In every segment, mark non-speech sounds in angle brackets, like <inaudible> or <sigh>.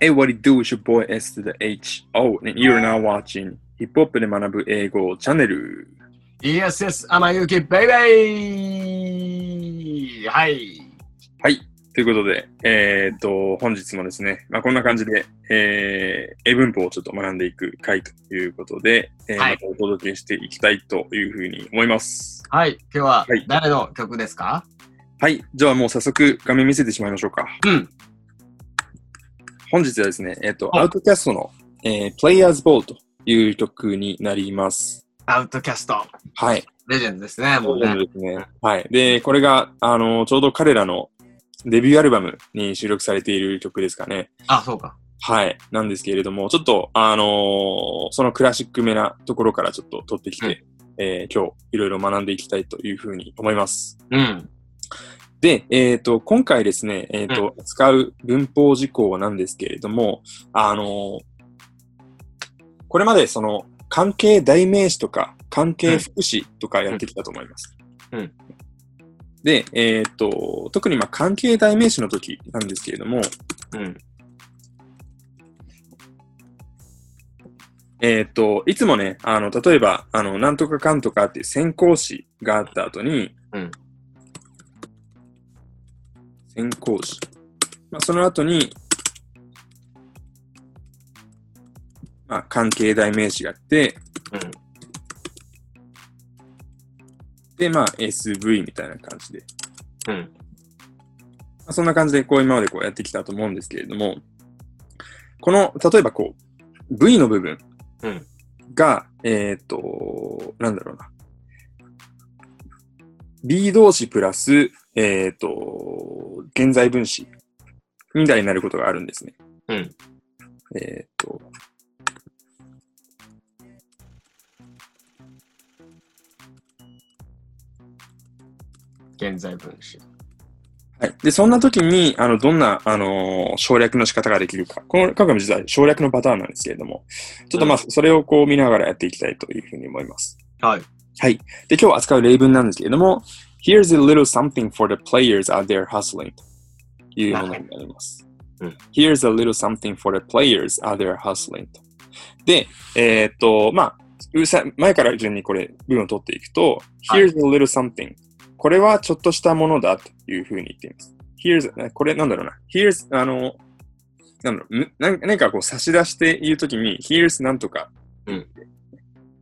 Hey, what it do? It's your boy S to the H? O. And you're now watching ヒップホップで学ぶ英語チャンネル。Yes, yes, アマユキベイベーはい。はい。ということで、えーっと、本日もですね、まあ、こんな感じで、えー、英文法をちょっと学んでいく回ということで、えーはいまたお届けしていきたいというふうに思います。はい、今日ははい誰の曲ですか、はい。じゃあもう早速画面見せてしまいましょうか。うん。本日はですね、えーっと、はいアウトキャストの、えー、Players Ball という曲になります。アウトキャスト。はい。レジェンドですね、もうね。ですね。はい。で、これが、あの、ちょうど彼らのデビューアルバムに収録されている曲ですかね。あ、そうか。はい。なんですけれども、ちょっと、あのーそのクラシックめなところからちょっと取ってきて、えー今日いろいろ学んでいきたいというふうに思います。うん。で、えっ、と、今回ですね、えっ、と、使う文法事項なんですけれども、あのーこれまでその関係代名詞とか関係副詞とかやってきたと思います。うんで、えっ、と、特にまあ関係代名詞の時なんですけれども、うん。えっ、と、いつもね、あの、例えば、あの、なんとかかんとかっていう先行詞があった後に、うん先行詞。まあ、その後に、まあ、関係代名詞があって、うん。で、まあ、SV みたいな感じで。うん。まあ、そんな感じで、こう、今までこうやってきたと思うんですけれども、この、例えばこう、V の部分うんが、えっ、と、なんだろうな。B 動詞プラス、えっ、と、現在分詞みたいになることがあるんですね。うん。えっ、と、現在分詞。はい。で、そんな時に、あの、どんな、あのー省略の仕方ができるか。この、今回も実は省略のパターンなんですけれども、ちょっとまあ、それをこう見ながらやっていきたいというふうに思います。はい。はい。で、今日扱う例文なんですけれども、Here's a little something for the players out there hustling というものになります。うん Here's a little something for the players out there hustling と。で、えーっと、まあ、前から順にこれ、文を取っていくと、はい Here's a little something これはちょっとしたものだというふうに言っています。Here's, これなんだろうな。Here's, あの、なんだろう、何かこう差し出して言うときに、Here's なんとか、うん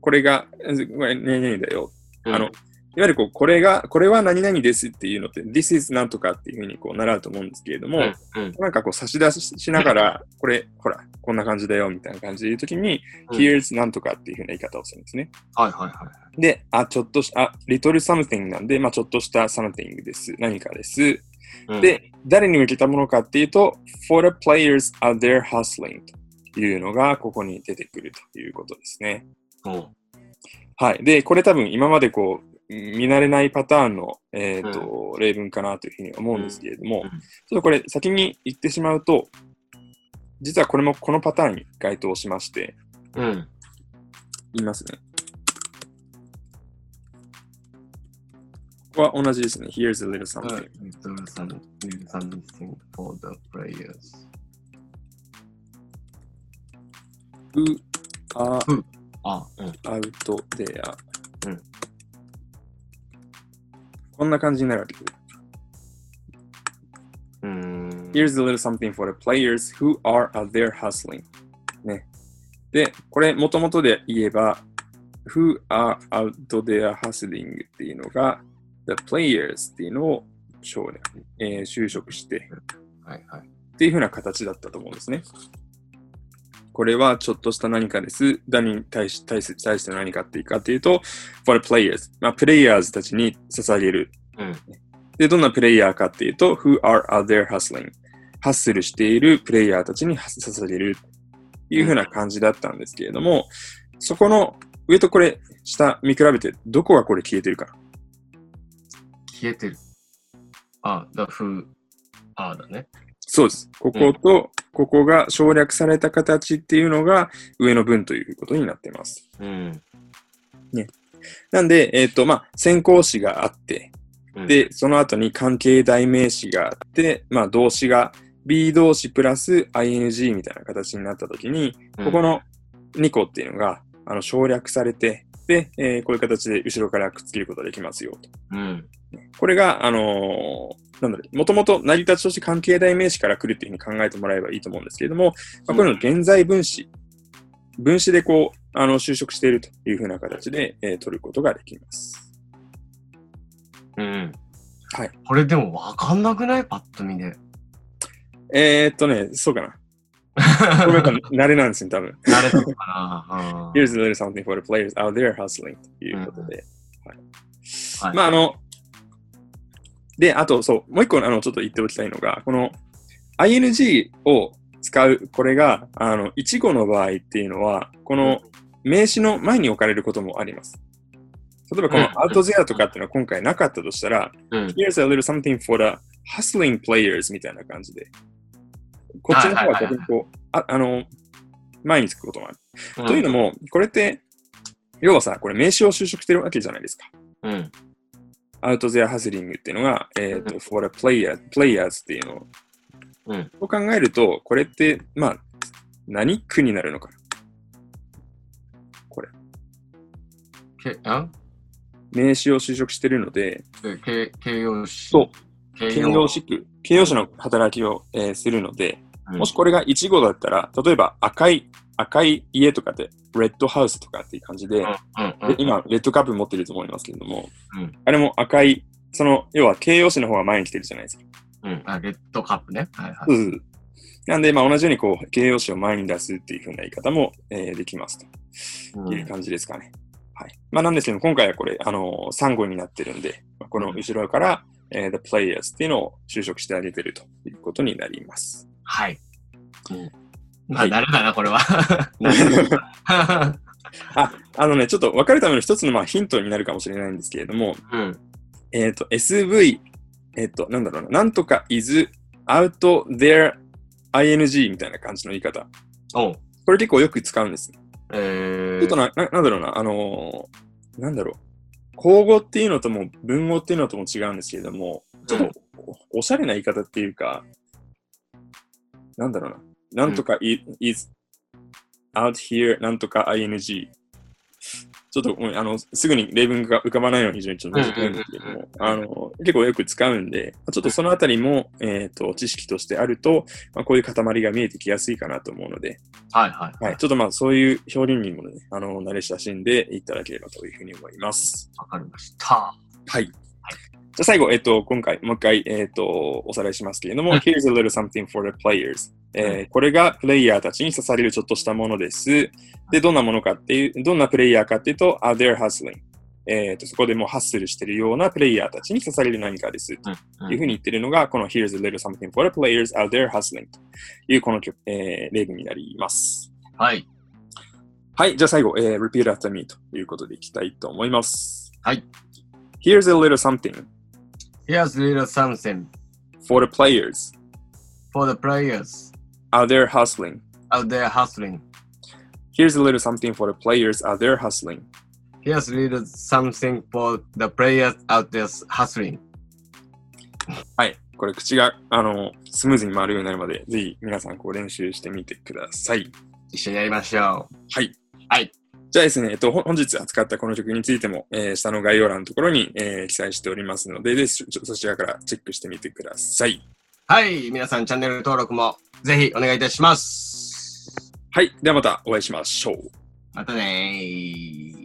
これが、何々だよ。うんあの、いわゆるこう、これが、これは何々ですっていうのって、This is なんとかっていうふうにこう習うと思うんですけれども、うん。うん。なんかこう差し出ししながら、これ、ほら、こんな感じだよみたいな感じで言うときに、うん Here's なんとかっていうふうな言い方をするんですね。はいはいはい。で、あ、ちょっとし、あ、little something なんで、まあちょっとした something です。何かです。うん、で、誰に向けたものかっていうと、for the players out there hustling というのがここに出てくるということですね。うん、はい。で、これ多分今までこう、見慣れないパターンの、えーと例文かなというふうに思うんですけれども、うん。ちょっとこれ先に言ってしまうと、実はこれもこのパターンに該当しまして、うん。言いますね。ここは同じですね。Here's a little something. For the players. Who are out there. こんな感じになるわけです。うーん。Here's a little something for the players who are out there hustling. ね。で、これ、もともとで言えば、who are out there hustling っていうのが、the players っていうのを省略、えー修飾して、はいはい。っていう風な形だったと思うんですね。これはちょっとした何かです。誰に対し対し対して何かっていうかっていうと、for players。まあ、プレイヤーズたちに捧げる。うん。で、どんなプレイヤーかっていうと、who are out there hustling。ハッスルしているプレイヤーたちに捧げる。いう風な感じだったんですけれども、そこの上とこれ、下見比べて、どこがこれ消えてるか。消えてる。あ、だ、ふ、あだね。そうです。ここと、ここが省略された形っていうのが上の文ということになっています。うん。なんで、えっ、と、まあ、先行詞があって、うん、で、その後に関係代名詞があって、まあ、動詞が be 動詞プラス ing みたいな形になったときに、ここの2個っていうのがあの省略されて、で、えーこういう形で後ろからくっつけることができますよと。うん。これが、あのーなんだろう、もともと成り立ちとして関係代名詞から来るっていうふうに考えてもらえばいいと思うんですけれども、まあ、これの現在分詞、分詞でこう、あの、就職しているというふうな形で、えー取ることができます。うん。はい。これでもわかんなくない？パッと見で。えー、っとね、そうかな。これ慣れなんですね、多分。慣れてるかな？<laughs> Here's a little something for the players out there hustling ということで。はい。はいまあ、あの、で、あと、そう、もう一個、あの、ちょっと言っておきたいのが、この ing を使う、これが、あの、一語の場合っていうのは、この名詞の前に置かれることもあります。例えば、このうん out there とかっていうのは今回なかったとしたら、うん。Here's a little something for the hustling players みたいな感じで、こっちの方は逆にこう、ああの、前につくこともある。というのも、これって、要はさ、これ名詞を就職してるわけじゃないですか。うん。アウトゼアハスリングっていうのが、えっ、と、for the player, players っていうのを、うん。そう考えると、これって、まあ、何区になるのかな？け、あ？名詞を就職してるので、で形形容詞。そう、形形容詞区、形容詞の働きを、えーするので、うん。もしこれが1語だったら、例えば赤い、赤い家とかで、レッドハウスとかっていう感じで、今、レッドカップ持ってると思いますけれども、うんあれも赤い、その、要は形容詞の方が前に来てるじゃないですか。うん。あ、レッドカップね。はいはい。うん。なんで、まあ、同じようにこう形容詞を前に出すっていう風な言い方も、えーできますという感じですかね。はい。まあ、なんですけど、今回はこれ、あのー、3語になってるんで、まあこの後ろから、えー the players っていうのを就職してあげてるということになります。はい。うん。まあ、はい慣れだな、これは。<laughs> <laughs> あ、あのね、ちょっと分かるための一つのまあヒントになるかもしれないんですけれども、うん。えっ、と、SV、えっ、と、なんだろうな、なんとか is out there ing みたいな感じの言い方。これ結構よく使うんです。えー。ちょっとな、ななんだろうな、あのーなんだろう。口語っていうのとも文語っていうのとも違うんですけれども、ちょっとおおしゃれな言い方っていうか、なんだろうな。なんとか is out here なんとか ing。ちょっとあのすぐに例文が浮かばないのは非常にちょっと難しいんですけども、あの結構よく使うんで、ちょっとそのあたりも、えー、と知識としてあると、まあ、こういう塊が見えてきやすいかなと思うので、はいはい。はい、ちょっとまあそういう表現にもね、あの慣れ親しんでいただければというふうに思います。わかりました。はい。じゃあ最後、えっと、今回、もう一回、えっと、おさらいしますけれども、うん Here's a little something for the players、えーこれがプレイヤーたちに刺されるちょっとしたものです。で、どんなものかっていう、どんなプレイヤーかっていうと、are there hustling。えっと、そこでもうハッスルしてるようなプレイヤーたちに刺される何かです。うんというふうに言ってるのが、この Here's a little something for the players out there hustling というこの曲、えー例文になります。はい。はい、じゃあ最後、えー repeat after me ということでいきたいと思います。はい。Here's a little something Here's little something for the players for the players out there hustling. out there hustling. Here's a little something for the players out there hustling. Here's little something for the players out there hustling. はい。これ口が、あの、スムーズに回るようになるまで、ぜひ皆さんこう練習してみてください。一緒にやりましょう。はい。はい。じゃあですね、えっと、ほ本日扱ったこの曲についても、えー下の概要欄のところに、えー記載しておりますので、ぜひそそちらからチェックしてみてください。はい。皆さんチャンネル登録もぜひお願いいたします。はい。ではまたお会いしましょう。またねー。